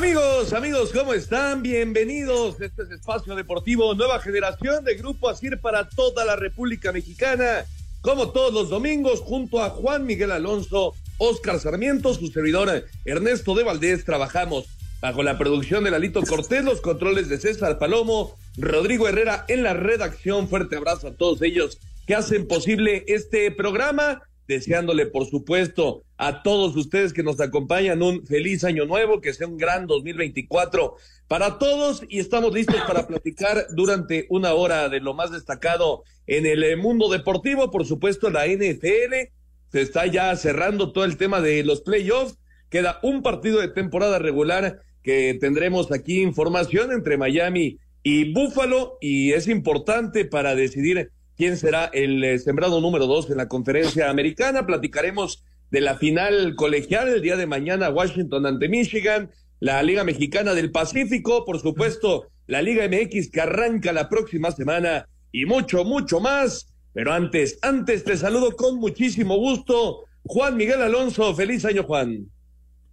Amigos, amigos, ¿cómo están? Bienvenidos. Este es Espacio Deportivo Nueva Generación de Grupo Asir para toda la República Mexicana. Como todos los domingos, junto a Juan Miguel Alonso, Oscar Sarmiento, su servidor Ernesto de Valdés, trabajamos bajo la producción de Lalito Cortés, los controles de César Palomo, Rodrigo Herrera en la redacción. Fuerte abrazo a todos ellos que hacen posible este programa deseándole, por supuesto, a todos ustedes que nos acompañan un feliz año nuevo, que sea un gran 2024 para todos y estamos listos para platicar durante una hora de lo más destacado en el eh, mundo deportivo, por supuesto, la NFL. Se está ya cerrando todo el tema de los playoffs. Queda un partido de temporada regular que tendremos aquí información entre Miami y Buffalo y es importante para decidir quién será el eh, sembrado número dos en la conferencia americana. Platicaremos de la final colegial el día de mañana, Washington ante Michigan, la Liga Mexicana del Pacífico, por supuesto, la Liga MX que arranca la próxima semana y mucho, mucho más. Pero antes, antes te saludo con muchísimo gusto. Juan Miguel Alonso, feliz año, Juan.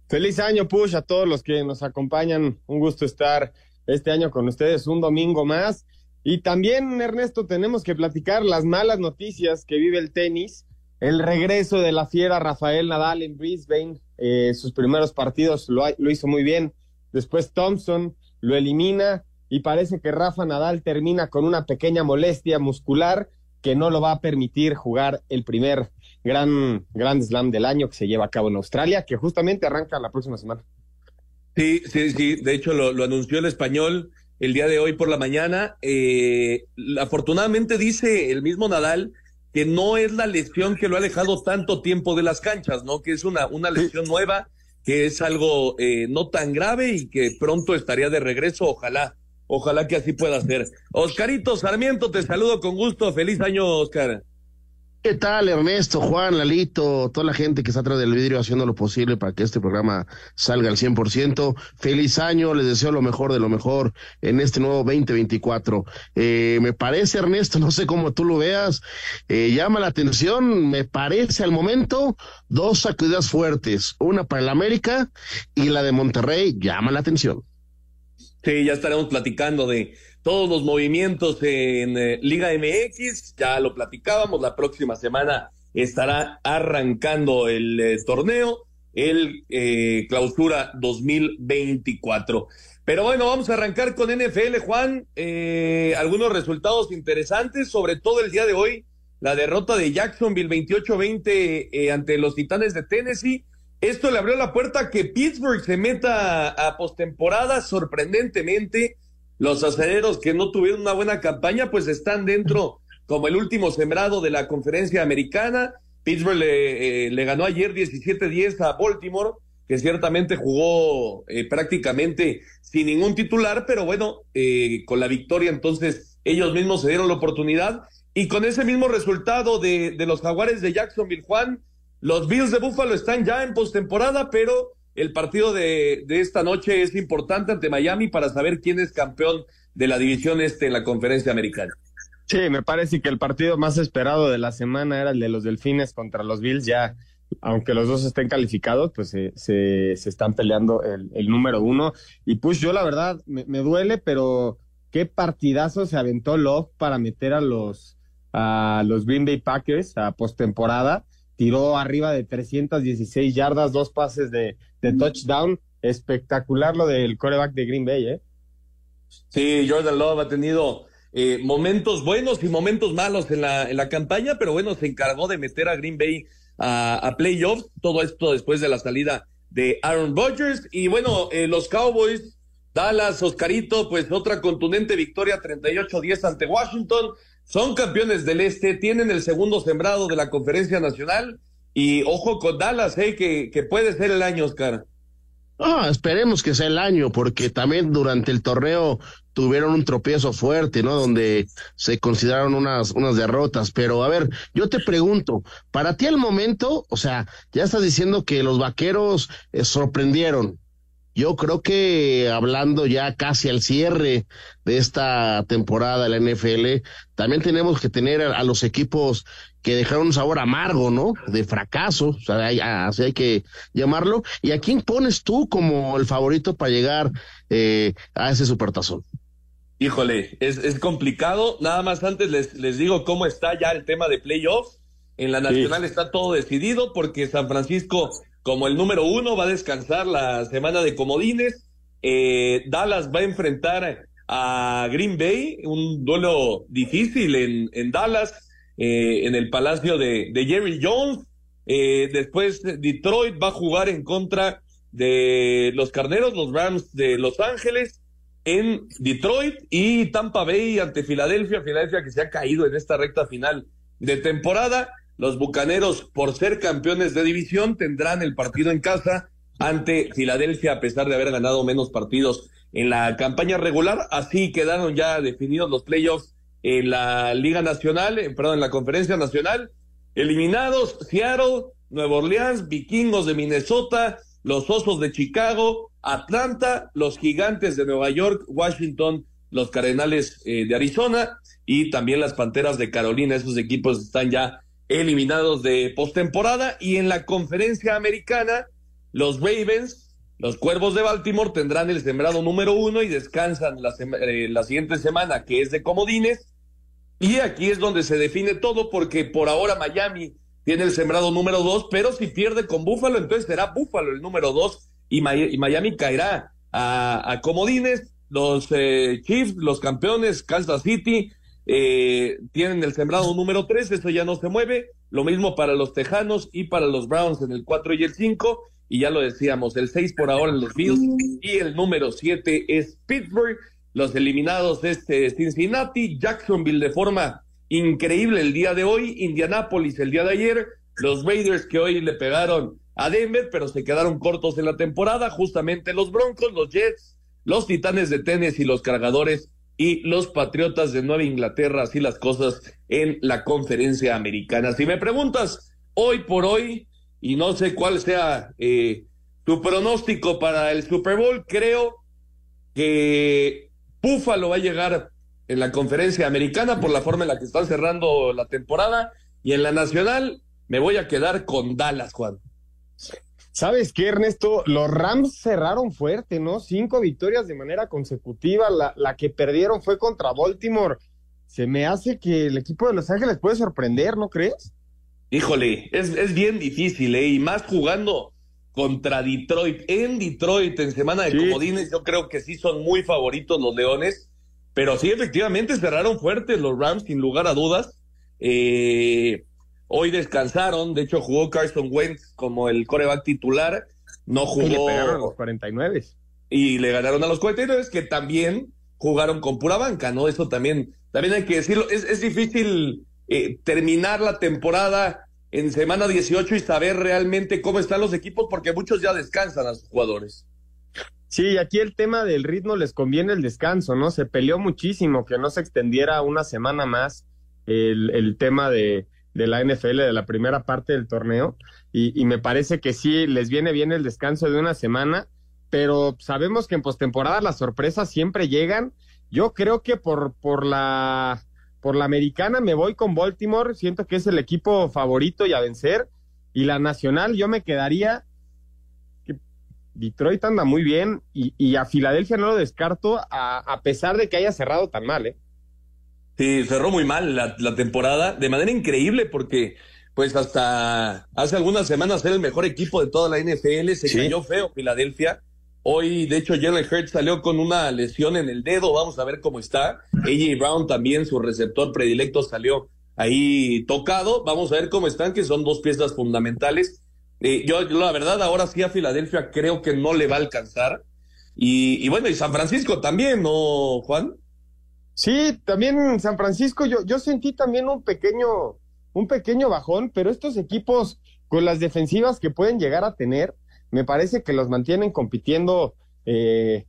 Feliz año, Push, a todos los que nos acompañan. Un gusto estar este año con ustedes, un domingo más. Y también, Ernesto, tenemos que platicar las malas noticias que vive el tenis. El regreso de la fiera Rafael Nadal en Brisbane, eh, sus primeros partidos lo, hizo muy bien. Después Thompson lo elimina y parece que Rafa Nadal termina con una pequeña molestia muscular que no lo va a permitir jugar el primer gran Slam del año que se lleva a cabo en Australia, que justamente arranca la próxima semana. Sí, sí, sí. De hecho, lo anunció el español el día de hoy por la mañana. Eh, afortunadamente dice el mismo Nadal que no es la lesión que lo ha alejado tanto tiempo de las canchas, ¿no? Que es una, una lesión nueva, que es algo eh, no tan grave y que pronto estaría de regreso, ojalá, ojalá que así pueda ser. Oscarito Sarmiento, te saludo con gusto, feliz año, Oscar. ¿Qué tal, Ernesto, Juan, Lalito, toda la gente que está atrás del vidrio haciendo lo posible para que este programa salga al 100%? Feliz año, les deseo lo mejor de lo mejor en este nuevo 2024. Eh, me parece, Ernesto, no sé cómo tú lo veas, eh, llama la atención, me parece al momento dos sacudidas fuertes, una para el América y la de Monterrey, llama la atención. Sí, ya estaremos platicando de todos los movimientos en eh, Liga MX, ya lo platicábamos, la próxima semana estará arrancando el eh, torneo, el eh, clausura 2024. Pero bueno, vamos a arrancar con NFL, Juan. algunos resultados interesantes, sobre todo el día de hoy, la derrota de Jacksonville 28-20 ante los Titanes de Tennessee. Esto le abrió la puerta a que Pittsburgh se meta a postemporada sorprendentemente los aceleros que no tuvieron una buena campaña, pues están dentro como el último sembrado de la conferencia americana. Pittsburgh le, eh, ganó ayer 17-10 a Baltimore, que ciertamente jugó eh, prácticamente sin ningún titular, pero bueno, eh, con la victoria entonces ellos mismos se dieron la oportunidad. Y con ese mismo resultado de, de los jaguares de Jacksonville, Juan, los Bills de Buffalo están ya en postemporada, pero el partido de, de, esta noche es importante ante Miami para saber quién es campeón de la división este en la conferencia americana. Sí, me parece que el partido más esperado de la semana era el de los Delfines contra los Bills. Ya, aunque los dos estén calificados, pues se, se, se están peleando el, número uno. Y pues yo la verdad me, me, duele, pero qué partidazo se aventó Love para meter a los, a los Green Bay Packers a postemporada tiró arriba de 316 yardas, dos pases de, de touchdown. Espectacular lo del coreback de Green Bay, ¿eh? Sí, Jordan Love ha tenido eh, momentos buenos y momentos malos en la, en la campaña, pero bueno, se encargó de meter a Green Bay a, a playoffs, todo esto después de la salida de Aaron Rodgers. Y bueno, eh, los Cowboys, Dallas, Oscarito, pues otra contundente victoria 38-10 ante Washington. Son campeones del Este, tienen el segundo sembrado de la Conferencia Nacional y ojo con Dallas, eh, que, puede ser el año, Oscar. Ah, esperemos que sea el año, porque también durante el torneo tuvieron un tropiezo fuerte, ¿no? Donde se consideraron unas, unas derrotas. Pero a ver, yo te pregunto, para ti al momento, o sea, ya estás diciendo que los vaqueros eh, sorprendieron. Yo creo que hablando ya casi al cierre de esta temporada de la NFL, también tenemos que tener a, los equipos que dejaron un sabor amargo, ¿no? De fracaso, o sea, así hay que llamarlo. ¿Y a quién pones tú como el favorito para llegar eh, a ese supertazón? Híjole, es, es, complicado. Nada más antes les, les digo cómo está ya el tema de playoffs. En la nacional está todo decidido porque San Francisco como el número uno, va a descansar la semana de comodines. Eh, Dallas va a enfrentar a Green Bay, un duelo difícil en, Dallas, eh, en el palacio de, de Jerry Jones. Eh, después Detroit va a jugar en contra de los Carneros, los Rams de Los Ángeles, en Detroit y Tampa Bay ante Filadelfia, Filadelfia que se ha caído en esta recta final de temporada. Los Bucaneros, por ser campeones de división, tendrán el partido en casa ante Filadelfia, a pesar de haber ganado menos partidos en la campaña regular. Así quedaron ya definidos los playoffs en la Liga Nacional, eh, perdón, en la Conferencia Nacional. Eliminados Seattle, Nueva Orleans, Vikingos de Minnesota, los Osos de Chicago, Atlanta, los Gigantes de Nueva York, Washington, los Cardenales eh, de Arizona y también las Panteras de Carolina. Esos equipos están ya eliminados de postemporada y en la conferencia americana los Ravens, los Cuervos de Baltimore tendrán el sembrado número uno y descansan la, eh, la siguiente semana que es de comodines y aquí es donde se define todo porque por ahora Miami tiene el sembrado número dos, pero si pierde con Búfalo entonces será Búfalo el número dos y, Miami caerá a, comodines. Los eh, Chiefs, los campeones, Kansas City, eh, tienen el sembrado número 3, eso ya no se mueve. Lo mismo para los Tejanos y para los Browns en el 4 y el 5. Y ya lo decíamos, el 6 por ahora en los Bills y el número 7 es Pittsburgh. Los eliminados este Cincinnati, Jacksonville de forma increíble el día de hoy, Indianapolis el día de ayer, los Raiders que hoy le pegaron a Denver, pero se quedaron cortos en la temporada, justamente los Broncos, los Jets, los Titanes de Tenis y los Cargadores y los Patriotas de Nueva Inglaterra, así las cosas en la conferencia americana. Si me preguntas hoy por hoy, y no sé cuál sea eh, tu pronóstico para el Super Bowl, creo que Buffalo va a llegar en la conferencia americana por la forma en la que están cerrando la temporada y en la nacional me voy a quedar con Dallas, Juan. ¿Sabes qué, Ernesto? Los Rams cerraron fuerte, ¿no? Cinco victorias de manera consecutiva. La, la, que perdieron fue contra Baltimore. Se me hace que el equipo de Los Ángeles puede sorprender, ¿no crees? Híjole, es, es bien difícil, ¿eh? Y más jugando contra Detroit. En Detroit, en semana de comodines, yo creo que sí son muy favoritos los Leones. Pero sí, efectivamente, cerraron fuerte los Rams, sin lugar a dudas. Eh, Hoy descansaron, de hecho jugó Carson Wentz como el coreback titular, no jugó. Y le pegaron a los 49. Y le ganaron a los 49, que también jugaron con pura banca, ¿no? Eso también, también hay que decirlo. Es, es difícil eh, terminar la temporada en semana 18 y saber realmente cómo están los equipos, porque muchos ya descansan a sus jugadores. Sí, aquí el tema del ritmo les conviene el descanso, ¿no? Se peleó muchísimo que no se extendiera una semana más el, el tema de, de la NFL de la primera parte del torneo y, me parece que sí les viene bien el descanso de una semana, pero sabemos que en postemporada las sorpresas siempre llegan. Yo creo que por, por la por la americana me voy con Baltimore, siento que es el equipo favorito y a vencer. Y la nacional yo me quedaría Detroit anda muy bien y, y, a Filadelfia no lo descarto a, a pesar de que haya cerrado tan mal, ¿eh? Sí, cerró muy mal la, temporada, de manera increíble, porque pues hasta hace algunas semanas era el mejor equipo de toda la NFL, se cayó feo Filadelfia. Hoy, de hecho, Jalen Hurts salió con una lesión en el dedo, vamos a ver cómo está. AJ Brown también, su receptor predilecto, salió ahí tocado. Vamos a ver cómo están, que son dos piezas fundamentales. Eh, yo, la verdad, ahora sí a Filadelfia creo que no le va a alcanzar. Y, y bueno, y San Francisco también, ¿no, Juan? Sí, también San Francisco yo, yo sentí también un pequeño, un pequeño bajón, pero estos equipos con las defensivas que pueden llegar a tener, me parece que los mantienen compitiendo eh,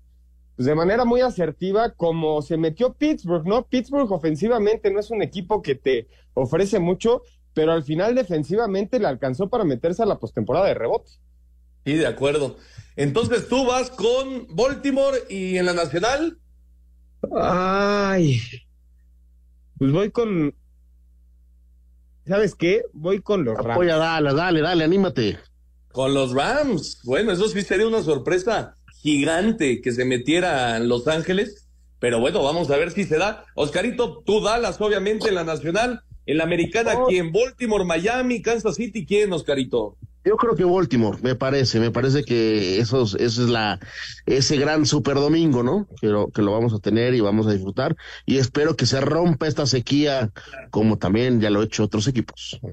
pues, de manera muy asertiva como se metió Pittsburgh, ¿no? Pittsburgh ofensivamente no es un equipo que te ofrece mucho, pero al final defensivamente le alcanzó para meterse a la postemporada de rebote. Sí, de acuerdo. Entonces tú vas con Baltimore y en la Nacional. Ay, pues voy con. ¿Sabes qué? Voy con los Rams. Apoya, dale, dale, dale, anímate. Con los Rams. Bueno, eso sí sería una sorpresa gigante que se metiera en Los Ángeles. Pero bueno, vamos a ver si se da. Oscarito, tú Dallas, obviamente, en la Nacional. En la Americana, Oh. ¿quién? Baltimore, Miami, Kansas City, ¿quién, Oscarito? Yo creo que Baltimore, me parece, me parece que eso, es- eso es la, ese gran super domingo, ¿no? Que lo, que lo vamos a tener y vamos a disfrutar. Y espero que se rompa esta sequía, como también ya lo han hecho otros equipos.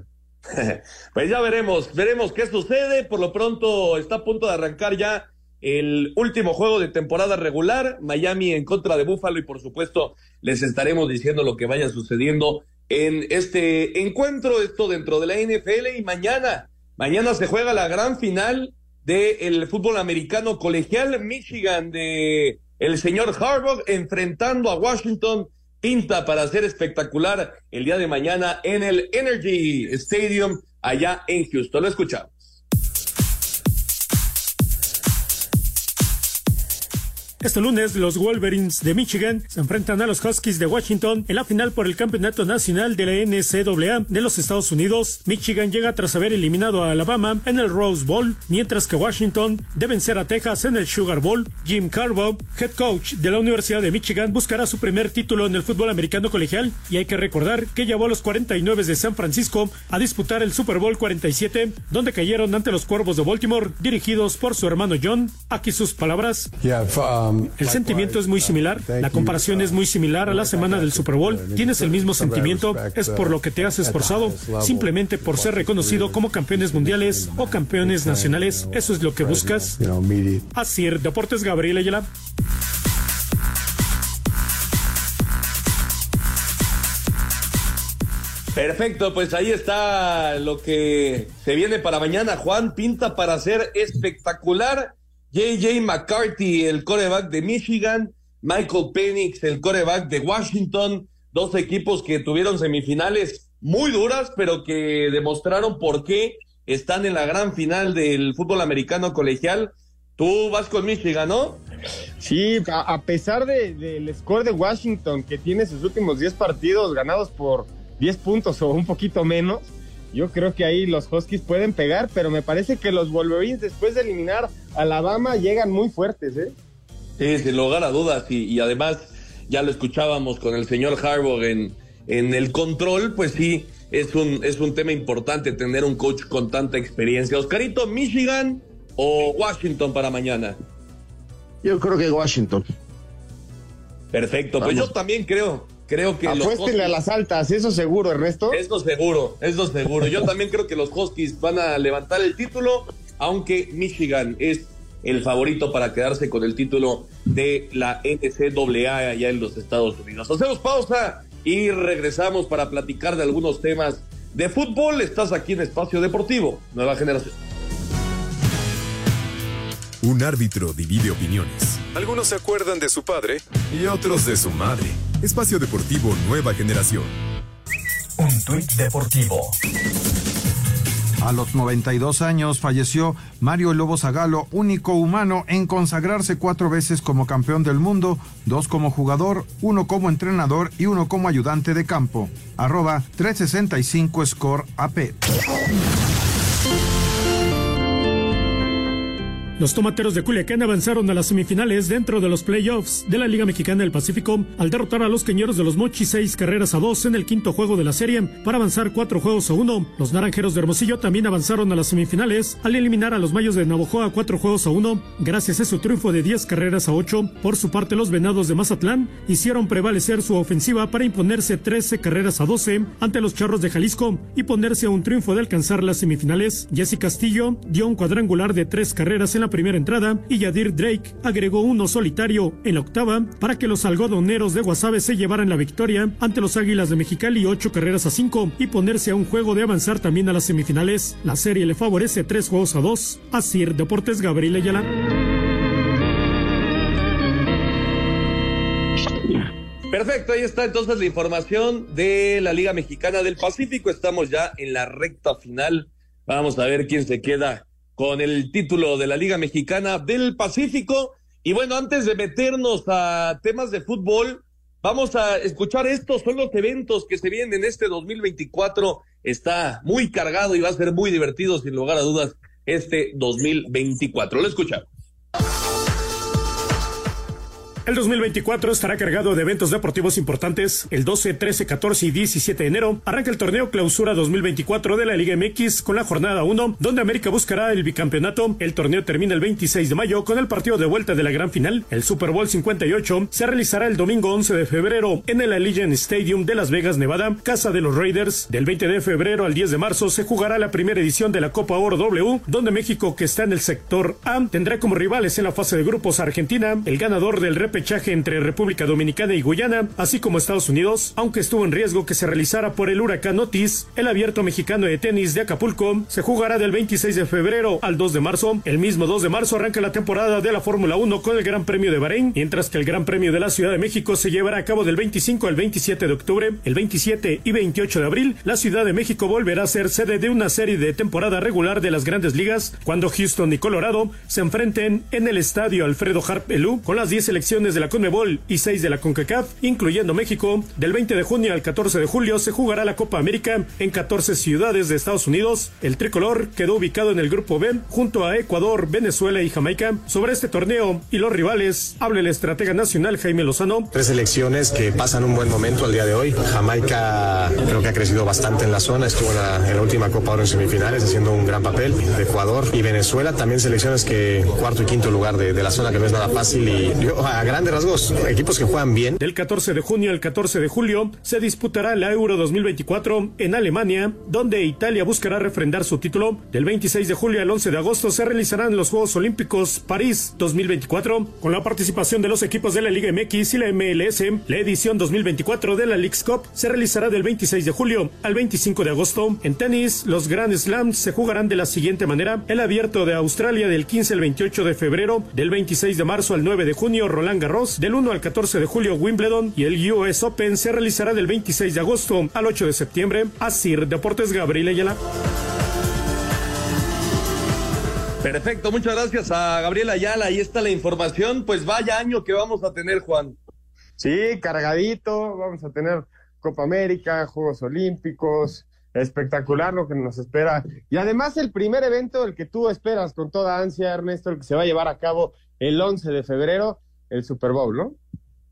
Pues ya veremos, veremos qué sucede. Por lo pronto está a punto de arrancar ya el último juego de temporada regular, Miami en contra de Buffalo y por supuesto les estaremos diciendo lo que vaya sucediendo en este encuentro, esto dentro de la NFL y mañana, mañana se juega la gran final del fútbol americano colegial, Michigan de el señor Harbaugh enfrentando a Washington pinta para ser espectacular el día de mañana en el Energy Stadium allá en Houston. Lo escuchamos. Este lunes, los Wolverines de Michigan se enfrentan a los Huskies de Washington en la final por el Campeonato Nacional de la NCAA de los Estados Unidos. Michigan llega tras haber eliminado a Alabama en el Rose Bowl, mientras que Washington debe vencer a Texas en el Sugar Bowl. Jim Carbo, head coach de la Universidad de Michigan, buscará su primer título en el fútbol americano colegial y hay que recordar que llevó a los 49 de San Francisco a disputar el Super Bowl 47, donde cayeron ante los Cuervos de Baltimore, dirigidos por su hermano John. Aquí sus palabras. El sentimiento es muy similar, la comparación es muy similar a la semana del Super Bowl. Tienes el mismo sentimiento, es por lo que te has esforzado, simplemente por ser reconocido como campeones mundiales o campeones nacionales. Eso es lo que buscas. Así, Deportes Gabriel Ayala. Perfecto, pues ahí está lo que se viene para mañana. Juan pinta para ser espectacular. JJ McCarthy, el coreback de Michigan, Michael Penix, el coreback de Washington, dos equipos que tuvieron semifinales muy duras, pero que demostraron por qué están en la gran final del fútbol americano colegial. Tú vas con Michigan, ¿no? Sí, a, pesar de- del score de Washington, que tiene sus últimos 10 partidos ganados por 10 puntos o un poquito menos, yo creo que ahí los Huskies pueden pegar, pero me parece que los Wolverines, después de eliminar a Alabama, llegan muy fuertes, ¿eh? Sí, sin lugar a dudas. Y, y además, ya lo escuchábamos con el señor Harbaugh en, en el control, pues sí, es un, es un tema importante tener un coach con tanta experiencia. Oscarito, Michigan o Washington para mañana. Yo creo que Washington. Perfecto, pues yo también creo, creo que los Apuéstenle a las altas, eso seguro, Ernesto. Eso seguro, eso seguro. Yo también creo que los Huskies van a levantar el título, aunque Michigan es el favorito para quedarse con el título de la NCAA allá en los Estados Unidos. Hacemos pausa y regresamos para platicar de algunos temas de fútbol. Estás aquí en Espacio Deportivo, Nueva Generación. Un árbitro divide opiniones. Algunos se acuerdan de su padre y otros de su madre. Espacio Deportivo Nueva Generación. Un tuit deportivo. A los 92 años falleció Mario Lobo Zagalo, único humano en consagrarse cuatro veces como campeón del mundo, dos como jugador, uno como entrenador y uno como ayudante de campo. Arroba 365 Score AP. Los tomateros de Culiacán avanzaron a las semifinales dentro de los playoffs de la Liga Mexicana del Pacífico al derrotar a los queñeros de los Mochis seis carreras a dos en el quinto juego de la serie para avanzar cuatro juegos a uno. Los naranjeros de Hermosillo también avanzaron a las semifinales al eliminar a los mayos de Navojoa cuatro juegos a uno gracias a su triunfo de 10 carreras a ocho. Por su parte, los venados de Mazatlán hicieron prevalecer su ofensiva para imponerse 13 carreras a 12 ante los charros de Jalisco y ponerse a un triunfo de alcanzar las semifinales. Jesse Castillo dio un cuadrangular de tres carreras en la primera entrada y Yadir Drake agregó uno solitario en la octava para que los algodoneros de Guasave se llevaran la victoria ante los Águilas de Mexicali ocho carreras a cinco y ponerse a un juego de avanzar también a las semifinales. La serie le favorece tres juegos a dos. Así Deportes Gabriel Ayala. Perfecto, ahí está entonces la información de la Liga Mexicana del Pacífico. Estamos ya en la recta final. Vamos a ver quién se queda con el título de la Liga Mexicana del Pacífico. Y bueno, antes de meternos a temas de fútbol, vamos a escuchar estos son los eventos que se vienen en este 2024. Está muy cargado y va a ser muy divertido, sin lugar a dudas, este 2024. Lo escuchamos. El 2024 estará cargado de eventos deportivos importantes. El 12, 13, 14 y 17 de enero arranca el torneo clausura 2024 de la Liga MX con la jornada 1, donde América buscará el bicampeonato. El torneo termina el 26 de mayo con el partido de vuelta de la gran final. El Super Bowl 58 se realizará el domingo 11 de febrero en el Allegiant Stadium de Las Vegas, Nevada, casa de los Raiders. Del 20 de febrero al 10 de marzo se jugará la primera edición de la Copa Oro W, donde México, que está en el sector A, tendrá como rivales en la fase de grupos a Argentina, el ganador del rep repechaje entre República Dominicana y Guyana, así como Estados Unidos, aunque estuvo en riesgo que se realizara por el huracán Otis, el abierto mexicano de tenis de Acapulco se jugará del 26 de febrero al 2 de marzo. El mismo 2 de marzo arranca la temporada de la Fórmula 1 con el Gran Premio de Bahrein, mientras que el Gran Premio de la Ciudad de México se llevará a cabo del 25 al 27 de octubre. El 27 y 28 de abril, la Ciudad de México volverá a ser sede de una serie de temporada regular de las grandes ligas, cuando Houston y Colorado se enfrenten en el estadio Alfredo Harp Elú con las 10 selecciones de la CONMEBOL y 6 de la CONCACAF, incluyendo México. Del 20 de junio al 14 de julio se jugará la Copa América en 14 ciudades de Estados Unidos. El tricolor quedó ubicado en el grupo B junto a Ecuador, Venezuela y Jamaica. Sobre este torneo y los rivales, habla el estratega nacional Jaime Lozano. Tres selecciones que pasan un buen momento al día de hoy. Jamaica creo que ha crecido bastante en la zona, estuvo en la, última Copa Oro en semifinales haciendo un gran papel. Ecuador y Venezuela también selecciones que cuarto y quinto lugar de, la zona que no es nada fácil y grandes rasgos, equipos que juegan bien. Del 14 de junio al 14 de julio se disputará la Euro 2024 en Alemania, donde Italia buscará refrendar su título. Del 26 de julio al 11 de agosto se realizarán los Juegos Olímpicos París 2024, con la participación de los equipos de la Liga MX y la MLS. La edición 2024 de la Leagues Cup se realizará del 26 de julio al 25 de agosto. En tenis, los Grand Slams se jugarán de la siguiente manera: el Abierto de Australia del 15 al 28 de febrero, del 26 de marzo al 9 de junio, Roland Garros, del 1 al 14 de julio Wimbledon y el US Open se realizará del 26 de agosto al 8 de septiembre. Asir Deportes Gabriel Ayala. Perfecto, muchas gracias a Gabriel Ayala. Ahí está la información. Pues vaya año que vamos a tener, Juan. Sí, cargadito. Vamos a tener Copa América, Juegos Olímpicos. Espectacular lo que nos espera. Y además el primer evento, el que tú esperas con toda ansia, Ernesto, el que se va a llevar a cabo el 11 de febrero, el Super Bowl, ¿no?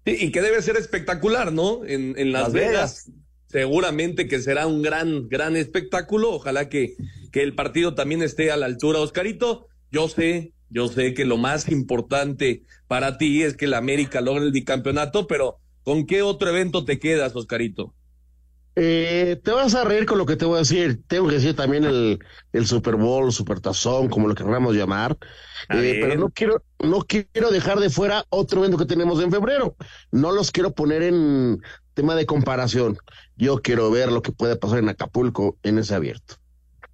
Sí, y que debe ser espectacular, ¿no? En, en Las, Vegas. Seguramente que será un gran, gran espectáculo. Ojalá que, que el partido también esté a la altura. Oscarito, yo sé, yo sé que lo más importante para ti es que el América logre el bicampeonato, pero ¿con qué otro evento te quedas, Oscarito? Eh, te vas a reír con lo que te voy a decir. Tengo que decir también el, el Super Bowl, Super Tazón, como lo queramos llamar. Eh, pero no quiero, no quiero dejar de fuera otro evento que tenemos en febrero. No los quiero poner en tema de comparación. Yo quiero ver lo que puede pasar en Acapulco en ese abierto.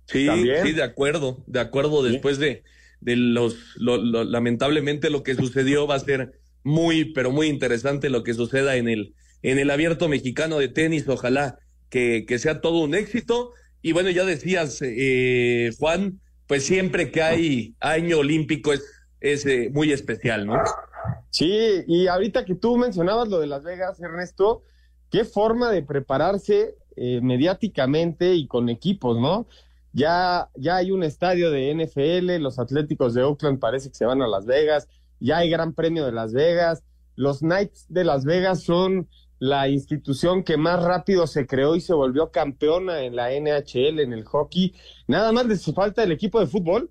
Sí, sí, de acuerdo, de acuerdo. Después de, de los, lamentablemente lo que sucedió va a ser muy, pero muy interesante lo que suceda en el, en el abierto mexicano de tenis. Ojalá que, que sea todo un éxito. Y bueno, ya decías, eh, Juan, pues siempre que hay año olímpico es, es eh, muy especial, ¿no? Sí, y ahorita que tú mencionabas lo de Las Vegas, Ernesto, qué forma de prepararse eh, mediáticamente y con equipos, ¿no? Ya, ya hay un estadio de NFL, los Atléticos de Oakland parece que se van a Las Vegas, ya hay Gran Premio de Las Vegas, los Knights de Las Vegas son la institución que más rápido se creó y se volvió campeona en la NHL, en el hockey. Nada más les falta el equipo de fútbol.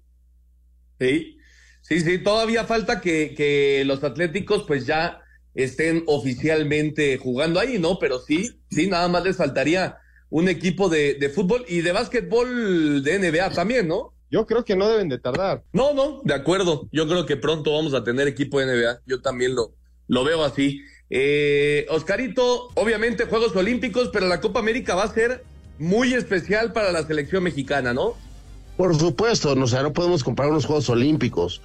Sí, sí, sí, todavía falta que, que los Atléticos pues ya estén oficialmente jugando ahí, ¿no? Pero sí, sí, nada más les faltaría un equipo de, de fútbol y de básquetbol de NBA también, ¿no? Yo creo que no deben de tardar. No, no, de acuerdo. Yo creo que pronto vamos a tener equipo de NBA. Yo también lo, lo veo así. Eh, Oscarito, obviamente Juegos Olímpicos, pero la Copa América va a ser muy especial para la selección mexicana, ¿no? Por supuesto, no, o sea, no podemos comparar unos Juegos Olímpicos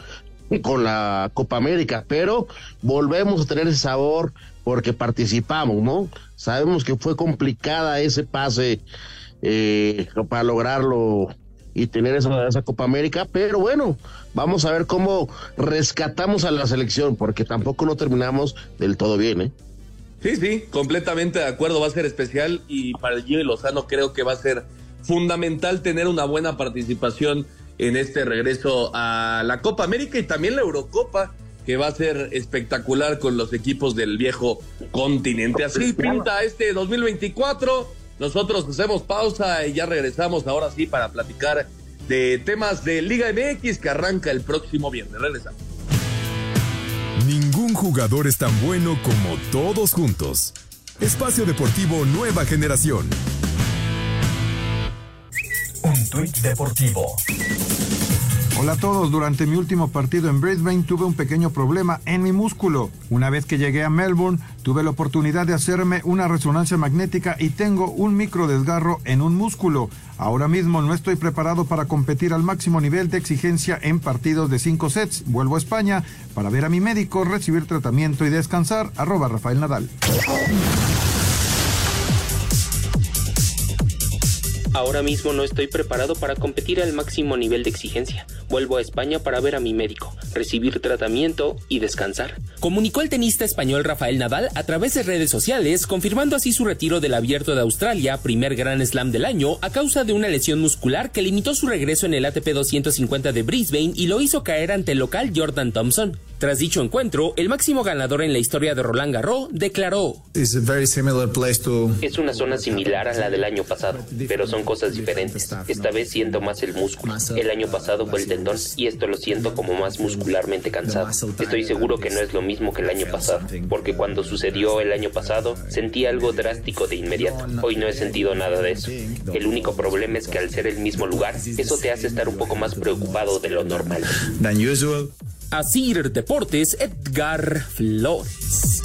con la Copa América, pero volvemos a tener ese sabor porque participamos, ¿no? Sabemos que fue complicada ese pase eh, para lograrlo y tener esa, esa Copa América, pero bueno, vamos a ver cómo rescatamos a la selección, porque tampoco no terminamos del todo bien, ¿eh? Sí, sí, completamente de acuerdo, va a ser especial y para el Jimmy Lozano creo que va a ser fundamental tener una buena participación en este regreso a la Copa América y también la Eurocopa, que va a ser espectacular con los equipos del viejo continente. Así pinta este 2024. Nosotros hacemos pausa y ya regresamos ahora sí para platicar de temas de Liga MX que arranca el próximo viernes. Regresamos. Ningún jugador es tan bueno como todos juntos. Espacio Deportivo Nueva Generación. Un tuit deportivo. Hola a todos, durante mi último partido en Brisbane tuve un pequeño problema en mi músculo. Una vez que llegué a Melbourne, tuve la oportunidad de hacerme una resonancia magnética y tengo un micro desgarro en un músculo. Ahora mismo no estoy preparado para competir al máximo nivel de exigencia en partidos de cinco sets. Vuelvo a España para ver a mi médico, recibir tratamiento y descansar. Arroba Rafael Nadal. Ahora mismo no estoy preparado para competir al máximo nivel de exigencia. Vuelvo a España para ver a mi médico, recibir tratamiento y descansar. Comunicó el tenista español Rafael Nadal a través de redes sociales, confirmando así su retiro del Abierto de Australia, primer Gran Slam del año, a causa de una lesión muscular que limitó su regreso en el ATP 250 de Brisbane y lo hizo caer ante el local Jordan Thompson. Tras dicho encuentro, el máximo ganador en la historia de Roland Garros declaró: Es una zona similar a la del año pasado, pero son cosas diferentes. Esta vez siento más el músculo. El año pasado fue el tendón y esto lo siento como más muscularmente cansado. Estoy seguro que no es lo mismo que el año pasado, porque cuando sucedió el año pasado sentí algo drástico de inmediato. Hoy no he sentido nada de eso. El único problema es que al ser el mismo lugar, eso te hace estar un poco más preocupado de lo normal. Asir Deportes, Edgar Flores.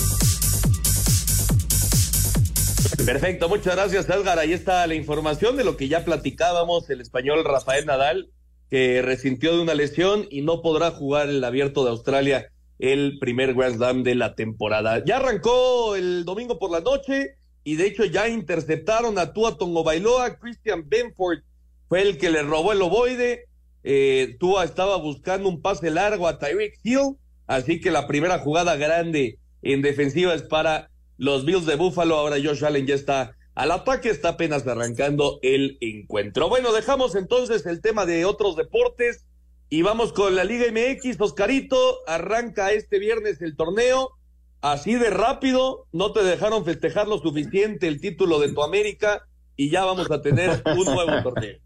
Perfecto, muchas gracias Edgar. Ahí está la información de lo que ya platicábamos, el español Rafael Nadal, que resintió de una lesión y no podrá jugar el abierto de Australia el primer Grand Slam de la temporada. Ya arrancó el domingo por la noche y de hecho ya interceptaron a Tua Tongo Bailoa, Christian Benford fue el que le robó el ovoide, eh, Tua estaba buscando un pase largo a Tyreek Hill, así que la primera jugada grande en defensiva es para los Bills de Buffalo. Ahora Josh Allen ya está al ataque, está apenas arrancando el encuentro. Bueno, dejamos entonces el tema de otros deportes y vamos con la Liga MX. Oscarito, arranca este viernes el torneo. Así de rápido, no te dejaron festejar lo suficiente el título de tu América y ya vamos a tener un nuevo torneo.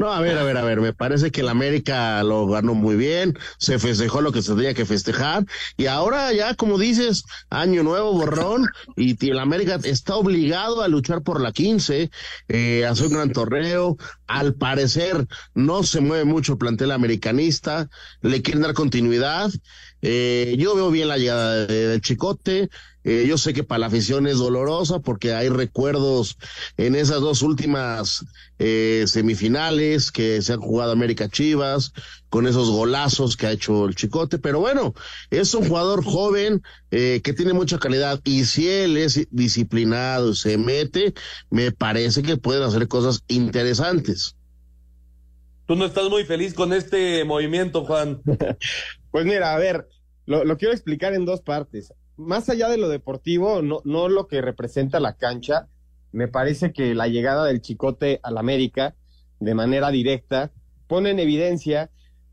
No, a ver, a ver, a ver, me parece que el América lo ganó muy bien, se festejó lo que se tenía que festejar y ahora ya, como dices, año nuevo, borrón, y el América está obligado a luchar por la 15, eh, hacer un gran torneo, al parecer no se mueve mucho el plantel americanista, le quieren dar continuidad, eh, yo veo bien la llegada del Chicote, eh, yo sé que para la afición es dolorosa porque hay recuerdos en esas dos últimas eh, semifinales que se han jugado América Chivas, con esos golazos que ha hecho el Chicote, pero bueno, es un jugador joven eh, que tiene mucha calidad y si él es disciplinado, se mete, me parece que pueden hacer cosas interesantes. Tú no estás muy feliz con este movimiento, Juan. pues mira, a ver, lo, quiero explicar en dos partes más allá de lo deportivo, no, no lo que representa la cancha, me parece que la llegada del Chicote al América de manera directa pone en evidencia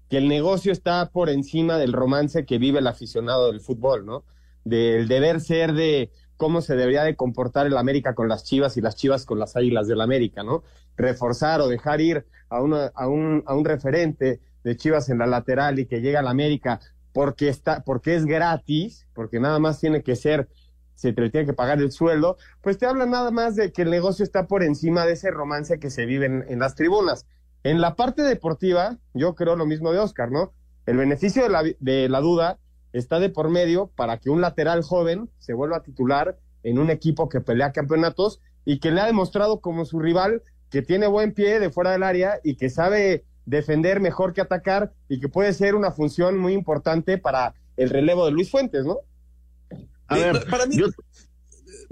que el negocio está por encima del romance que vive el aficionado del fútbol, ¿no? Del deber ser de cómo se debería de comportar el América con las Chivas y las Chivas con las Águilas del América, ¿no? Reforzar o dejar ir a, a un referente de Chivas en la lateral y que llega al América porque está, porque es gratis, porque nada más tiene que ser, se te tiene que pagar el sueldo, pues te habla nada más de que el negocio está por encima de ese romance que se vive en, las tribunas. En la parte deportiva, yo creo lo mismo de Oscar, ¿no? El beneficio de la, de la duda está de por medio para que un lateral joven se vuelva a titular en un equipo que pelea campeonatos y que le ha demostrado como su rival que tiene buen pie de fuera del área y que sabe defender mejor que atacar y que puede ser una función muy importante para el relevo de Luis Fuentes, ¿no? A ver, para mí, yo,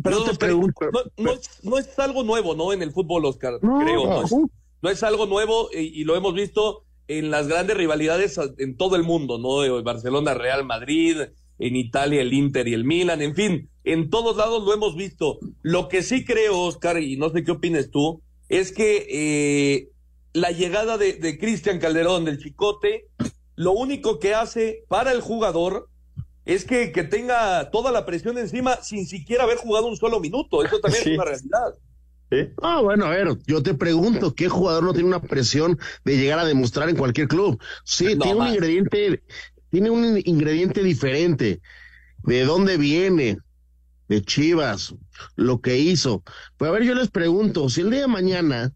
pero te pregunto- no, no es, no es algo nuevo, ¿no? En el fútbol, Oscar, No, creo. No es, no. no es algo nuevo y, y lo hemos visto en las grandes rivalidades en todo el mundo, ¿no? Eh, Barcelona, Real Madrid, en Italia, el Inter y el Milan, en fin, en todos lados lo hemos visto. Lo que sí creo, Oscar, y no sé qué opines tú, es que eh, la llegada de, de Cristian Calderón, del Chicote, lo único que hace para el jugador es que, que tenga toda la presión encima sin siquiera haber jugado un solo minuto. Eso también Sí. es una realidad. Ah, bueno, a ver, yo te pregunto, ¿qué jugador no tiene una presión de llegar a demostrar en cualquier club? Sí, No, tiene un ingrediente, tiene un ingrediente diferente. ¿De dónde viene? De Chivas, lo que hizo. Pues a ver, yo les pregunto, si el día de mañana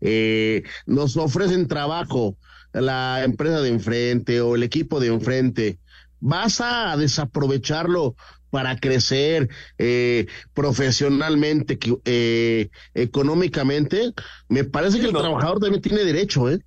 eh, nos ofrecen trabajo la empresa de enfrente o el equipo de enfrente, ¿vas a desaprovecharlo para crecer eh, profesionalmente, eh, económicamente? Me parece Sí, que el no. trabajador también tiene derecho, ¿eh?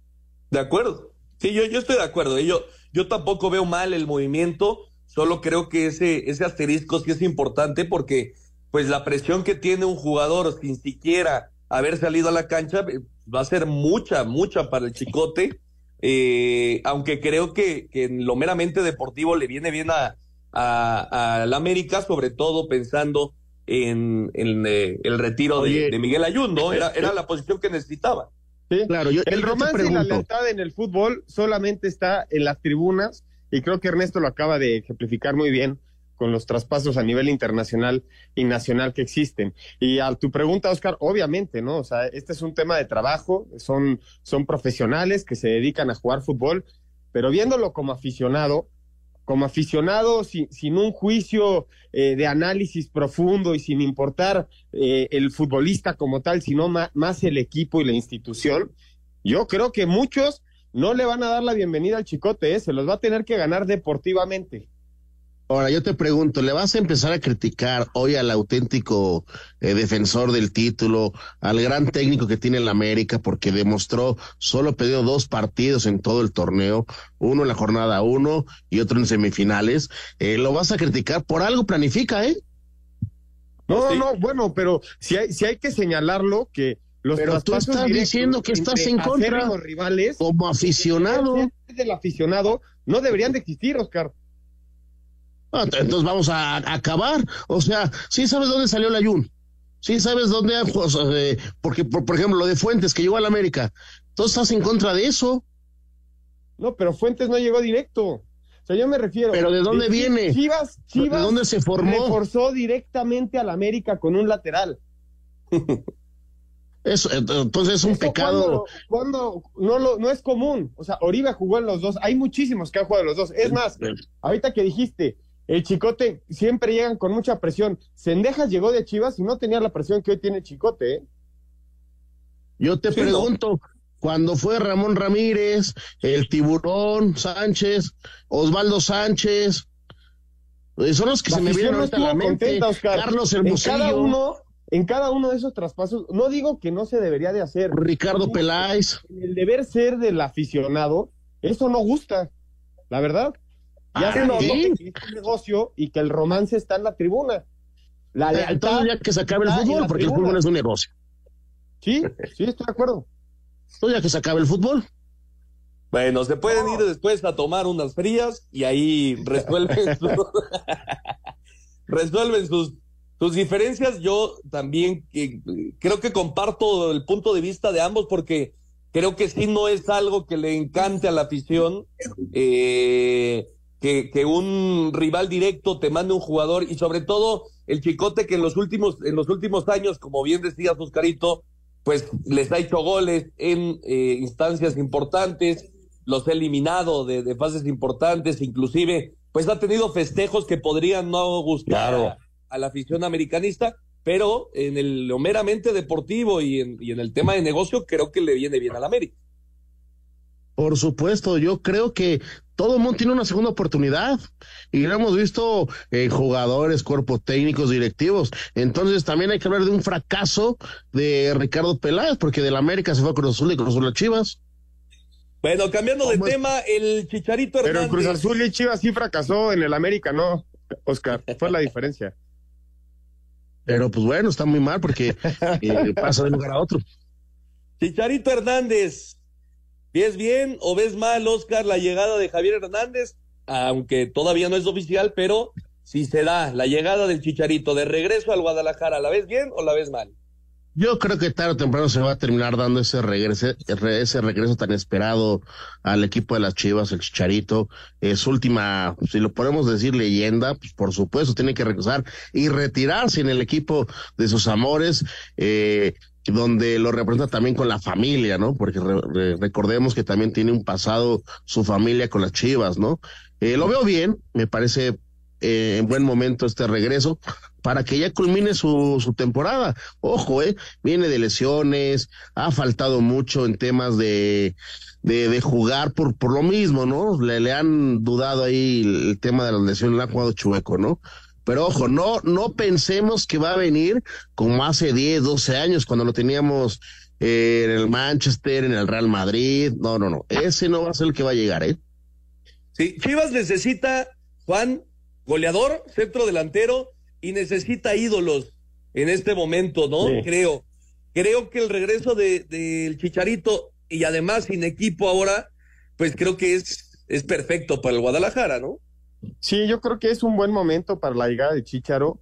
De acuerdo. Sí, yo, yo estoy de acuerdo. Yo, yo tampoco veo mal el movimiento, solo creo que ese, ese asterisco sí es importante porque pues la presión que tiene un jugador sin siquiera haber salido a la cancha eh, va a ser mucha, mucha para el chicote. Eh, aunque creo que, que en lo meramente deportivo le viene bien a, a, a la América, sobre todo pensando en, en, eh, el retiro de, Miguel Ayun, ¿no? Era, era la posición que necesitaba. ¿sí? Claro, yo, El yo romance y la lealtad en el fútbol solamente está en las tribunas y creo que Ernesto lo acaba de ejemplificar muy bien con los traspasos a nivel internacional y nacional que existen. Y a tu pregunta, Oscar, obviamente, ¿no? O sea, este es un tema de trabajo, son, son profesionales que se dedican a jugar fútbol, pero viéndolo como aficionado, como aficionado sin, sin un juicio eh, de análisis profundo y sin importar eh, el futbolista como tal, sino más el equipo y la institución, yo creo que muchos no le van a dar la bienvenida al chicote, ¿eh? se los va a tener que ganar deportivamente. Ahora yo te pregunto, ¿le vas a empezar a criticar hoy al auténtico eh, defensor del título, al gran técnico que tiene la América, porque demostró, solo perdió dos partidos en todo el torneo, uno en la jornada uno y otro en semifinales? Eh, ¿Lo vas a criticar? Por algo planifica, ¿eh? No, Sí. no, bueno, pero si hay, si hay que señalarlo que los Pero tú estás diciendo que estás en contra. rivales Como aficionado. del aficionado no deberían de existir, Oscar. Ah, Entonces vamos a, a acabar. O sea, sí sabes dónde salió la Jun. Sí sabes dónde, han jugado, eh, porque por, por ejemplo lo de Fuentes que llegó a la América. Tú estás en contra de eso. No, pero Fuentes no llegó directo. O sea, yo me refiero. ¿Pero de dónde Chi- viene? Chivas, Chivas ¿De dónde se formó? reforzó directamente al América con un lateral. Eso, ent- entonces es un Eso pecado. Cuando, cuando no, lo, no es común. O sea, Oribe jugó en los dos. Hay muchísimos que han jugado en los dos. Es más, ahorita que dijiste, el Chicote siempre llegan con mucha presión. Sendejas llegó de Chivas y no tenía la presión que hoy tiene Chicote. ¿eh? Yo te Sí, pregunto, cuando fue Ramón Ramírez, el Tiburón Sánchez, Osvaldo Sánchez, eh, son los que La se me vienen no ahorita a la mente. contenta, Oscar. Carlos En cada uno, en cada uno de esos traspasos, no digo que no se debería de hacer. Ricardo Peláez. En el deber ser del aficionado, eso no gusta, la verdad. Ya Ah, se nos ¿sí? que es un negocio y que el romance está en la tribuna. La lealtad Entonces ya que se acabe el fútbol, porque el fútbol es un negocio. Sí, sí, estoy de acuerdo. Entonces ya que se acabe el fútbol. Bueno, se pueden ir después a tomar unas frías y ahí resuelven, su- resuelven sus, sus diferencias. Yo también que, creo que comparto el punto de vista de ambos porque creo que sí no es algo que le encante a la afición eh, que, que un rival directo te mande un jugador y sobre todo el chicote que en los últimos, en los últimos años, como bien decía Suscarito, pues les ha hecho goles en eh, instancias importantes, los ha eliminado de, de fases importantes, inclusive, pues ha tenido festejos que podrían no gustar Claro. a, a la afición americanista, pero en el lo meramente deportivo y en, y en el tema de negocio creo que le viene bien al América. Por supuesto, yo creo que todo el mundo tiene una segunda oportunidad y lo hemos visto en jugadores, cuerpos técnicos, directivos. Entonces también hay que hablar de un fracaso de Ricardo Peláez, porque del América se fue a Cruz Azul y Cruz Azul a Chivas. Bueno, cambiando de tema, el Chicharito Pero en Hernández. Cruz Azul y Chivas sí fracasó, en el América no. Oscar. Fue la diferencia. Pero pues bueno, está muy mal porque eh, pasa de un lugar a otro. Chicharito Hernández, ¿ves bien o ves mal, Oscar, la llegada de Javier Hernández? Aunque todavía no es oficial, pero si se da la llegada del Chicharito de regreso al Guadalajara, ¿la ves bien o la ves mal? Yo creo que tarde o temprano se va a terminar dando ese regreso, ese regreso tan esperado al equipo de las Chivas, el Chicharito. Es última, si lo podemos decir leyenda, pues por supuesto tiene que regresar y retirarse en el equipo de sus amores. Eh, donde lo representa también con la familia, ¿no? Porque recordemos que también tiene un pasado su familia con las Chivas, ¿no? Eh, lo veo bien, me parece eh, en buen momento este regreso para que ya culmine su, su temporada. Ojo, eh, viene de lesiones, ha faltado mucho en temas de, de, de jugar por, por lo mismo, ¿no? Le, le han dudado ahí el, tema de las lesiones, le ha jugado chueco, ¿no? Pero ojo, no, no pensemos que va a venir como hace 10, 12 años, cuando lo teníamos eh, en el Manchester, en el Real Madrid. No, no, no. Ese no va a ser el que va a llegar, ¿eh? Sí, Chivas necesita, Juan, goleador, centro delantero y necesita ídolos en este momento, ¿no? Creo. Creo que el regreso del de, Chicharito y además sin equipo ahora, pues creo que es, es perfecto para el Guadalajara, ¿no? Sí, yo creo que es un buen momento para la llegada de Chicharo.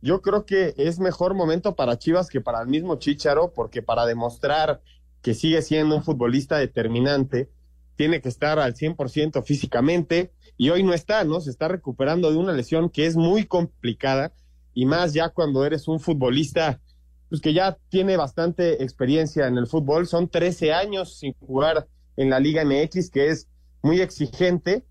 Yo creo que es mejor momento para Chivas que para el mismo Chicharo, porque para demostrar que sigue siendo un futbolista determinante, tiene que estar al 100% físicamente y hoy no está, ¿no? Se está recuperando de una lesión que es muy complicada y más ya cuando eres un futbolista pues que ya tiene bastante experiencia en el fútbol, son 13 años sin jugar en la Liga MX, que es muy exigente,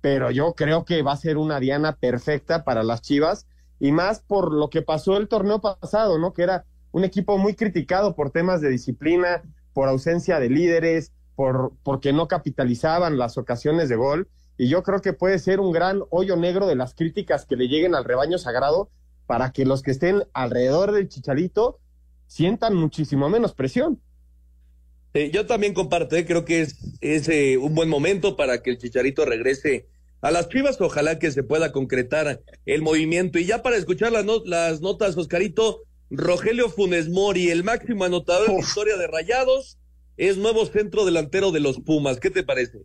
pero yo creo que va a ser una diana perfecta para las Chivas y más por lo que pasó el torneo pasado, ¿no? Que era un equipo muy criticado por temas de disciplina, por ausencia de líderes, por porque no capitalizaban las ocasiones de gol y yo creo que puede ser un gran hoyo negro de las críticas que le lleguen al rebaño sagrado para que los que estén alrededor del chicharito sientan muchísimo menos presión. Yo también comparto, ¿eh? creo que es, es eh, un buen momento para que el chicharito regrese a las chivas, ojalá que se pueda concretar el movimiento. Y ya para escuchar las, las notas, Oscarito, Rogelio Funes Mori, el máximo anotador de la historia de Rayados, es nuevo centro delantero de los Pumas. ¿Qué te parece?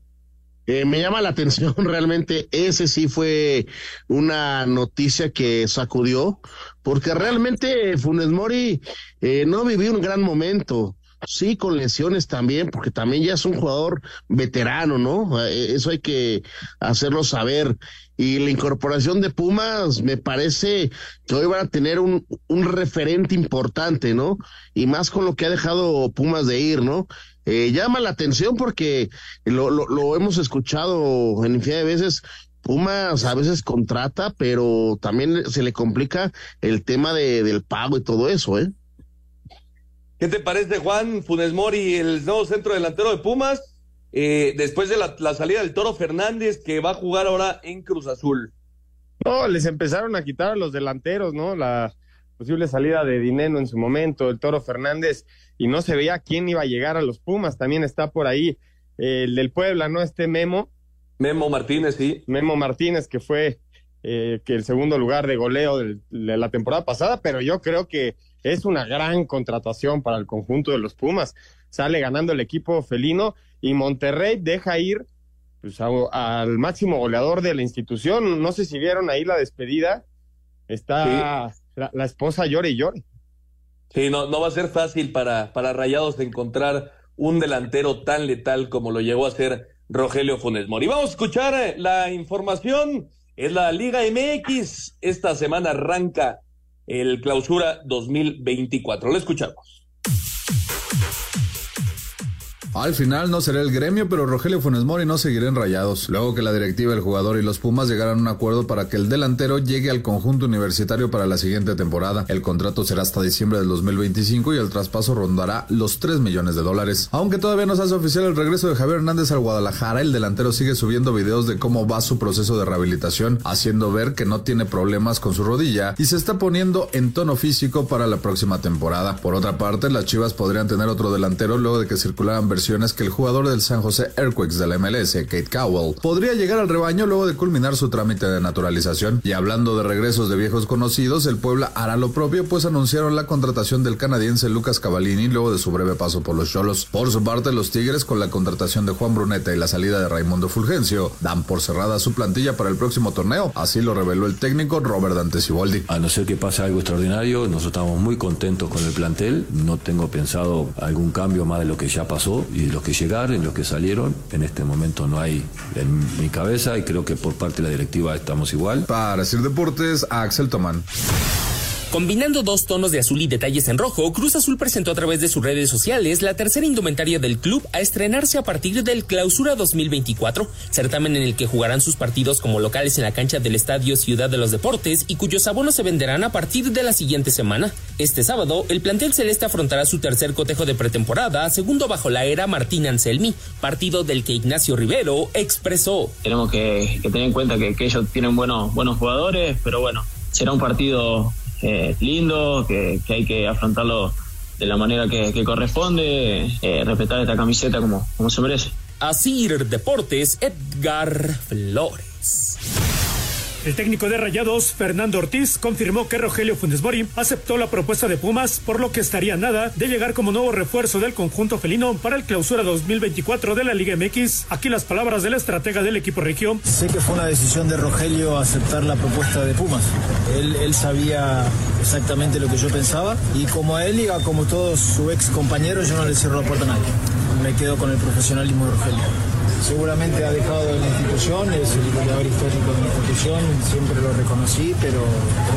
Eh, me llama la atención realmente, ese sí fue una noticia que sacudió, porque realmente Funes Mori eh, no vivió un gran momento, sí con lesiones también, porque también ya es un jugador veterano, ¿no? Eh, eso hay que hacerlo saber. Y la incorporación de Pumas me parece que hoy van a tener un, un referente importante, ¿no? Y más con lo que ha dejado Pumas de ir, ¿no? eh, llama la atención porque lo, lo, lo hemos escuchado en infinidad de veces. Pumas a veces contrata, pero también se le complica el tema de, del pago y todo eso, ¿eh? ¿Qué te parece, Juan Funes Mori, el nuevo centro delantero de Pumas? Eh, después de la, la, salida del Toro Fernández, que va a jugar ahora en Cruz Azul. No, les empezaron a quitar a los delanteros, ¿no? La posible salida de Dineno en su momento, el Toro Fernández y no se veía quién iba a llegar a los Pumas. También está por ahí eh, el del Puebla, ¿no? Este Memo. Memo Martínez, sí. Memo Martínez, que fue eh, que el segundo lugar de goleo de la temporada pasada, pero yo creo que es una gran contratación para el conjunto de los Pumas. Sale ganando el equipo felino y Monterrey deja ir pues, al máximo goleador de la institución. No sé si vieron ahí la despedida. Está la, la, esposa llore y llore. Sí, no, no va a ser fácil para, para Rayados encontrar un delantero tan letal como lo llegó a ser Rogelio Funes Mori. Vamos a escuchar eh, la información. Es la Liga MX. Esta semana arranca el clausura 2024. Lo escuchamos. Al final no será el gremio, pero Rogelio Funes Mori no seguirá en rayados. Luego que la directiva, el jugador y los Pumas llegaran a un acuerdo para que el delantero llegue al conjunto universitario para la siguiente temporada. El contrato será hasta diciembre del 2025 y el traspaso rondará los 3 millones de dólares. Aunque todavía no se hace oficial el regreso de Javier Hernández al Guadalajara, el delantero sigue subiendo videos de cómo va su proceso de rehabilitación, haciendo ver que no tiene problemas con su rodilla y se está poniendo en tono físico para la próxima temporada. Por otra parte, las Chivas podrían tener otro delantero luego de que circularan versiones versiones que el jugador del San José Earthquakes de la MLS, Kate Cowell, podría llegar al rebaño luego de culminar su trámite de naturalización. Y hablando de regresos de viejos conocidos, el Puebla hará lo propio, pues anunciaron la contratación del canadiense Lucas Cavallini luego de su breve paso por los Cholos. Por su parte, los Tigres, con la contratación de Juan Bruneta y la salida de Raimundo Fulgencio, dan por cerrada su plantilla para el próximo torneo. Así lo reveló el técnico Robert Dante Siboldi. A no ser que pase algo extraordinario, nosotros estamos muy contentos con el plantel. No tengo pensado algún cambio más de lo que ya pasó y los que llegaron, los que salieron. En este momento no hay en mi cabeza y creo que por parte de la directiva estamos igual. Para decir deportes, Axel Tomán. Combinando dos tonos de azul y detalles en rojo, Cruz Azul presentó a través de sus redes sociales la tercera indumentaria del club a estrenarse a partir del Clausura 2024, certamen en el que jugarán sus partidos como locales en la cancha del Estadio Ciudad de los Deportes y cuyos abonos se venderán a partir de la siguiente semana. Este sábado, el plantel celeste afrontará su tercer cotejo de pretemporada, segundo bajo la era Martín Anselmi, partido del que Ignacio Rivero expresó. Tenemos que, tener en cuenta que, ellos tienen buenos, buenos jugadores, pero bueno, será un partido eh, lindo, que, hay que afrontarlo de la manera que, corresponde, eh, respetar esta camiseta como, como se merece. Así Deportes, Edgar Flores. El técnico de Rayados, Fernando Ortiz, confirmó que Rogelio Funes aceptó la propuesta de Pumas, por lo que estaría nada de llegar como nuevo refuerzo del conjunto felino para el clausura 2024 de la Liga MX. Aquí las palabras del estratega del equipo regio. Sé que fue una decisión de Rogelio aceptar la propuesta de Pumas. Él, él sabía exactamente lo que yo pensaba y como a él y a como todos sus ex compañeros, yo no le cierro la puerta a nadie. Me quedo con el profesionalismo de Rogelio seguramente ha dejado en la institución, es el goleador histórico de la institución, siempre lo reconocí, pero,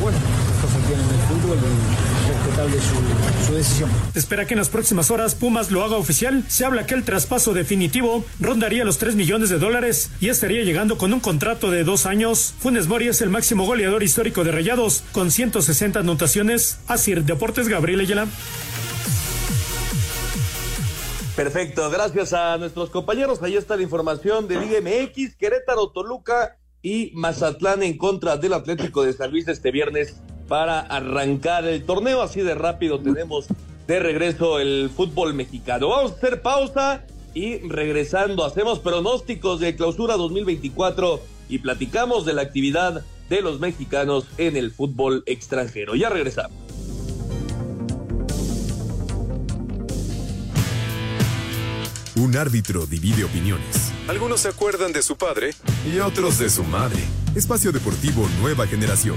bueno, las cosas tienen el fútbol y respetable su, su decisión. Espera que en las próximas horas Pumas lo haga oficial. Se habla que el traspaso definitivo rondaría los 3 millones de dólares y estaría llegando con un contrato de dos años. Funes Mori es el máximo goleador histórico de Rayados, con 160 anotaciones. Así, Deportes Gabriel Ayala. Perfecto, gracias a nuestros compañeros. Ahí está la información de Liga Querétaro, Toluca y Mazatlán en contra del Atlético de San Luis este viernes para arrancar el torneo. Así de rápido tenemos de regreso el fútbol mexicano. Vamos a hacer pausa y regresando hacemos pronósticos de clausura 2024 y platicamos de la actividad de los mexicanos en el fútbol extranjero. Ya regresamos. Un árbitro divide opiniones. Algunos se acuerdan de su padre y otros de su madre. Espacio Deportivo Nueva Generación.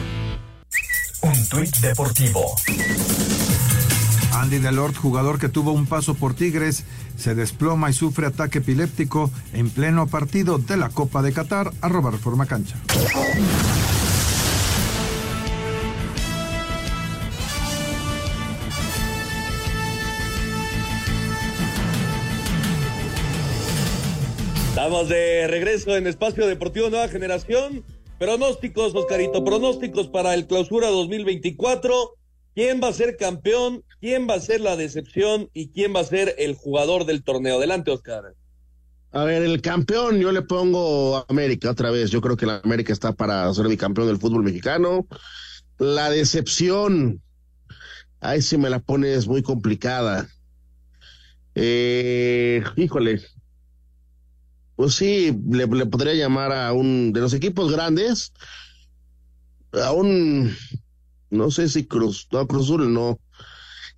Un tuit deportivo. Andy Delort, jugador que tuvo un paso por Tigres, se desploma y sufre ataque epiléptico en pleno partido de la Copa de Qatar a robar forma cancha. De regreso en Espacio Deportivo Nueva Generación. Pronósticos, Oscarito, pronósticos para el clausura 2024. ¿Quién va a ser campeón? ¿Quién va a ser la decepción? ¿Y quién va a ser el jugador del torneo? Adelante, Oscar. A ver, el campeón, yo le pongo América otra vez. Yo creo que la América está para ser campeón del fútbol mexicano. La decepción, ahí sí me la pones muy complicada. Eh, híjole, pues sí, le, podría llamar a un de los equipos grandes, a un, no sé si Cruz, no, Cruz Azul no,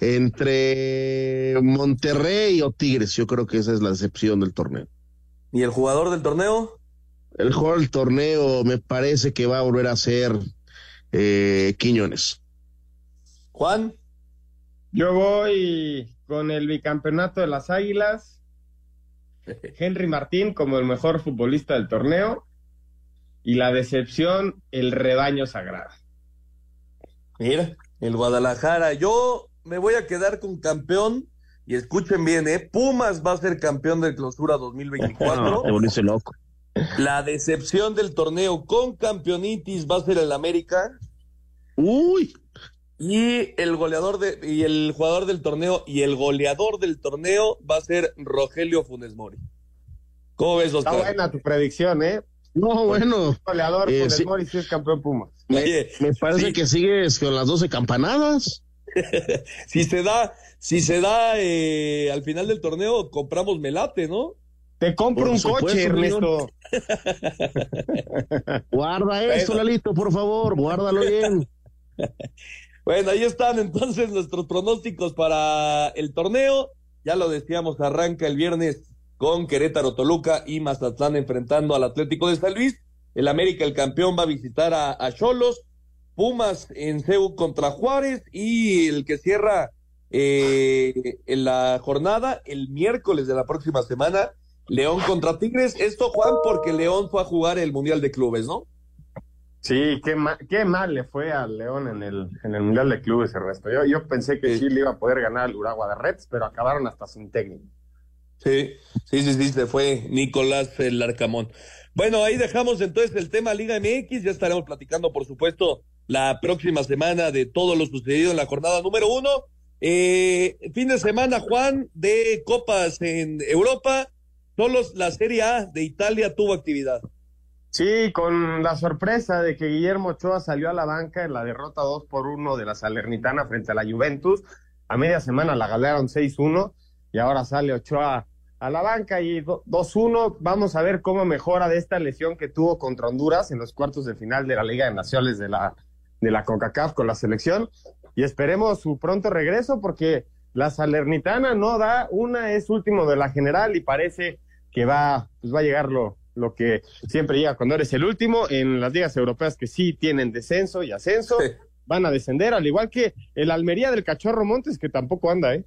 entre Monterrey o Tigres, yo creo que esa es la decepción del torneo. ¿Y el jugador del torneo? El jugador del torneo me parece que va a volver a ser eh, Quiñones. Juan. Yo voy con el bicampeonato de las Águilas Henry Martín como el mejor futbolista del torneo y la decepción, el rebaño sagrado. Mira, el Guadalajara. Yo me voy a quedar con campeón y escuchen bien, ¿eh? Pumas va a ser campeón de clausura 2024. No, loco. La decepción del torneo con campeonitis va a ser el América. Uy. Y el goleador de, y el jugador del torneo y el goleador del torneo va a ser Rogelio Funes Mori. ¿Cómo ves, Oscar? Está buena tu predicción, ¿eh? No, bueno. Goleador eh, Funes Mori sí es campeón Pumas. Me, parece que sigues con las 12 campanadas. si se da, si se da eh, al final del torneo, compramos melate, ¿no? Te compro un coche, Ernesto. Guarda eso, Lalito, por favor, guárdalo bien. Bueno, ahí están entonces nuestros pronósticos para el torneo. Ya lo decíamos, arranca el viernes con Querétaro, Toluca y Mazatlán enfrentando al Atlético de San Luis. El América, el campeón, va a visitar a Cholos. Pumas en CEU contra Juárez y el que cierra eh, en la jornada el miércoles de la próxima semana, León contra Tigres. Esto, Juan, porque León fue a jugar el Mundial de Clubes, ¿no? Sí, qué, qué mal le fue al León en el, en el Mundial de Clubes, el resto. Yo, yo pensé que sí. le iba a poder ganar al Uragua de Reds, pero acabaron hasta sin técnico. Sí, sí, sí, sí, se fue Nicolás el Arcamón. Bueno, ahí dejamos entonces el tema Liga MX. Ya estaremos platicando, por supuesto, la próxima semana de todo lo sucedido en la jornada número uno. Eh, fin de semana, Juan, de copas en Europa. Solo la Serie A de Italia tuvo actividad. Sí, con la sorpresa de que Guillermo Ochoa salió a la banca en la derrota 2 por 1 de la Salernitana frente a la Juventus. A media semana la ganaron 6-1 y ahora sale Ochoa a la banca y 2-1. Vamos a ver cómo mejora de esta lesión que tuvo contra Honduras en los cuartos de final de la Liga de Naciones de la, de la CONCACAF con la selección. Y esperemos su pronto regreso porque la Salernitana no da una, es último de la general y parece que va, pues va a llegar lo, lo que siempre llega cuando eres el último en las ligas europeas que sí tienen descenso y ascenso. Van a descender, al igual que el Almería del Cachorro Montes, que tampoco anda, ¿eh?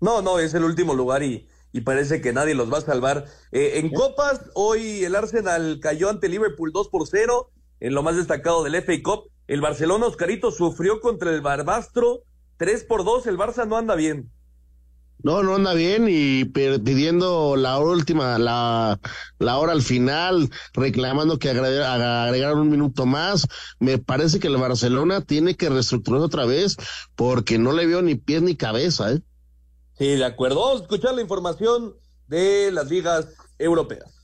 No, no, es el último lugar y, y parece que nadie los va a salvar. Eh, en Copas, hoy el Arsenal cayó ante Liverpool 2 por 0, en lo más destacado del FA Cup. El Barcelona Oscarito sufrió contra el Barbastro 3 por 2, el Barça no anda bien. No, no anda bien y pidiendo la última, la, la hora al final, reclamando que agregaron un minuto más. Me parece que el Barcelona tiene que reestructurar otra vez porque no le veo ni pies ni cabeza, ¿eh? Sí, de acuerdo. Vamos a escuchar la información de las ligas europeas.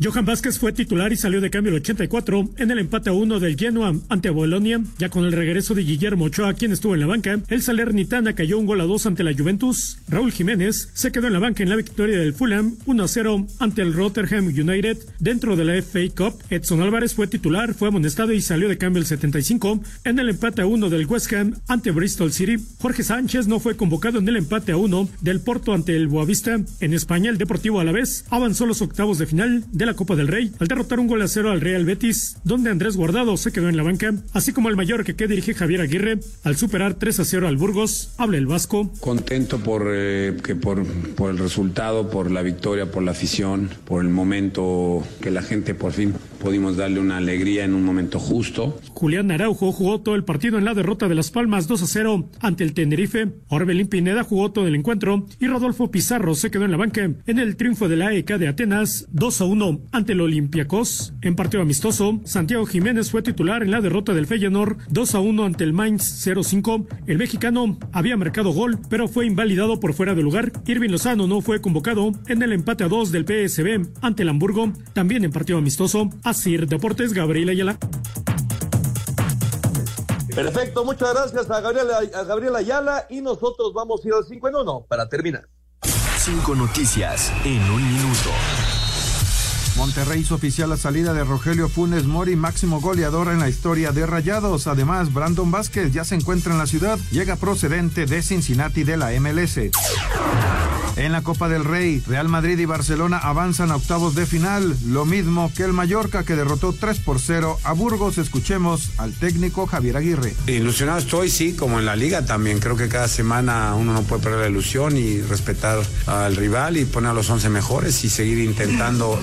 Johan Vázquez fue titular y salió de cambio el 84 en el empate a uno del Genoa ante Bolonia. Ya con el regreso de Guillermo Ochoa, quien estuvo en la banca, el Salernitana cayó un gol a dos ante la Juventus. Raúl Jiménez se quedó en la banca en la victoria del Fulham 1 a 0 ante el Rotterdam United. Dentro de la FA Cup, Edson Álvarez fue titular, fue amonestado y salió de cambio el 75 en el empate a uno del West Ham ante Bristol City. Jorge Sánchez no fue convocado en el empate a uno del Porto ante el Boavista. En España, el Deportivo Alavés avanzó los octavos de final de la Copa del Rey al derrotar un gol a cero al Real Betis, donde Andrés Guardado se quedó en la banca, así como el mayor que dirige Javier Aguirre al superar 3 a 0 al Burgos. Habla el Vasco. Contento por, eh, que por, por el resultado, por la victoria, por la afición, por el momento que la gente por fin pudimos darle una alegría en un momento justo. Julián Araujo jugó todo el partido en la derrota de Las Palmas 2 a 0 ante el Tenerife. Orbelín Pineda jugó todo el encuentro y Rodolfo Pizarro se quedó en la banca en el triunfo de la AEK de Atenas 2 a 1 ante el Olympiacos. En partido amistoso, Santiago Jiménez fue titular en la derrota del Feyenoord 2 a 1 ante el Mainz 0-5. El mexicano había marcado gol, pero fue invalidado por fuera de lugar. Irving Lozano no fue convocado en el empate a 2 del PSB ante el Hamburgo, también en partido amistoso. Así Deportes, Gabriel Ayala. Perfecto, muchas gracias a Gabriel, a Ayala y nosotros vamos a ir al 5 en 1 para terminar. Cinco noticias en un minuto. Monterrey hizo oficial la salida de Rogelio Funes Mori, máximo goleador en la historia de Rayados. Además, Brandon Vázquez ya se encuentra en la ciudad, llega procedente de Cincinnati de la MLS. En la Copa del Rey, Real Madrid y Barcelona avanzan a octavos de final, lo mismo que el Mallorca que derrotó 3 por 0 a Burgos. Escuchemos al técnico Javier Aguirre. Ilusionado estoy, sí, como en la liga también. Creo que cada semana uno no puede perder la ilusión y respetar al rival y poner a los 11 mejores y seguir intentando.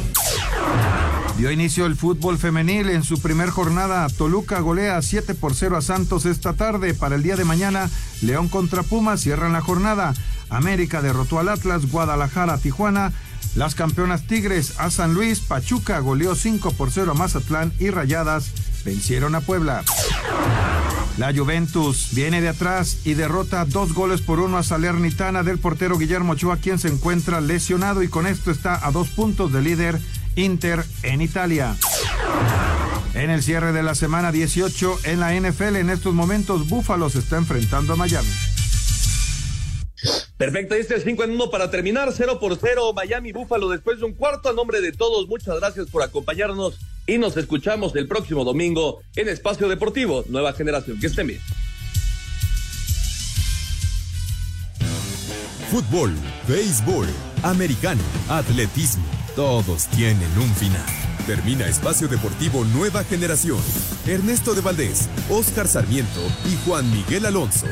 Dio inicio el fútbol femenil en su primer jornada. Toluca golea 7 por 0 a Santos esta tarde. Para el día de mañana, León contra Pumas cierran la jornada. América derrotó al Atlas, Guadalajara, Tijuana. Las campeonas Tigres a San Luis, Pachuca goleó 5 por 0 a Mazatlán y Rayadas vencieron a Puebla. La Juventus viene de atrás y derrota dos goles por uno a Salernitana del portero Guillermo Ochoa, quien se encuentra lesionado y con esto está a dos puntos de líder Inter en Italia. En el cierre de la semana 18 en la NFL, en estos momentos, Buffalo se está enfrentando a Miami. Perfecto, este es 5 en 1 para terminar, 0 por 0, Miami Búfalo después de un cuarto. A nombre de todos, muchas gracias por acompañarnos y nos escuchamos el próximo domingo en Espacio Deportivo, Nueva Generación. Que estén bien. Fútbol, béisbol, americano, atletismo, todos tienen un final. Termina Espacio Deportivo Nueva Generación. Ernesto de Valdés, Oscar Sarmiento y Juan Miguel Alonso.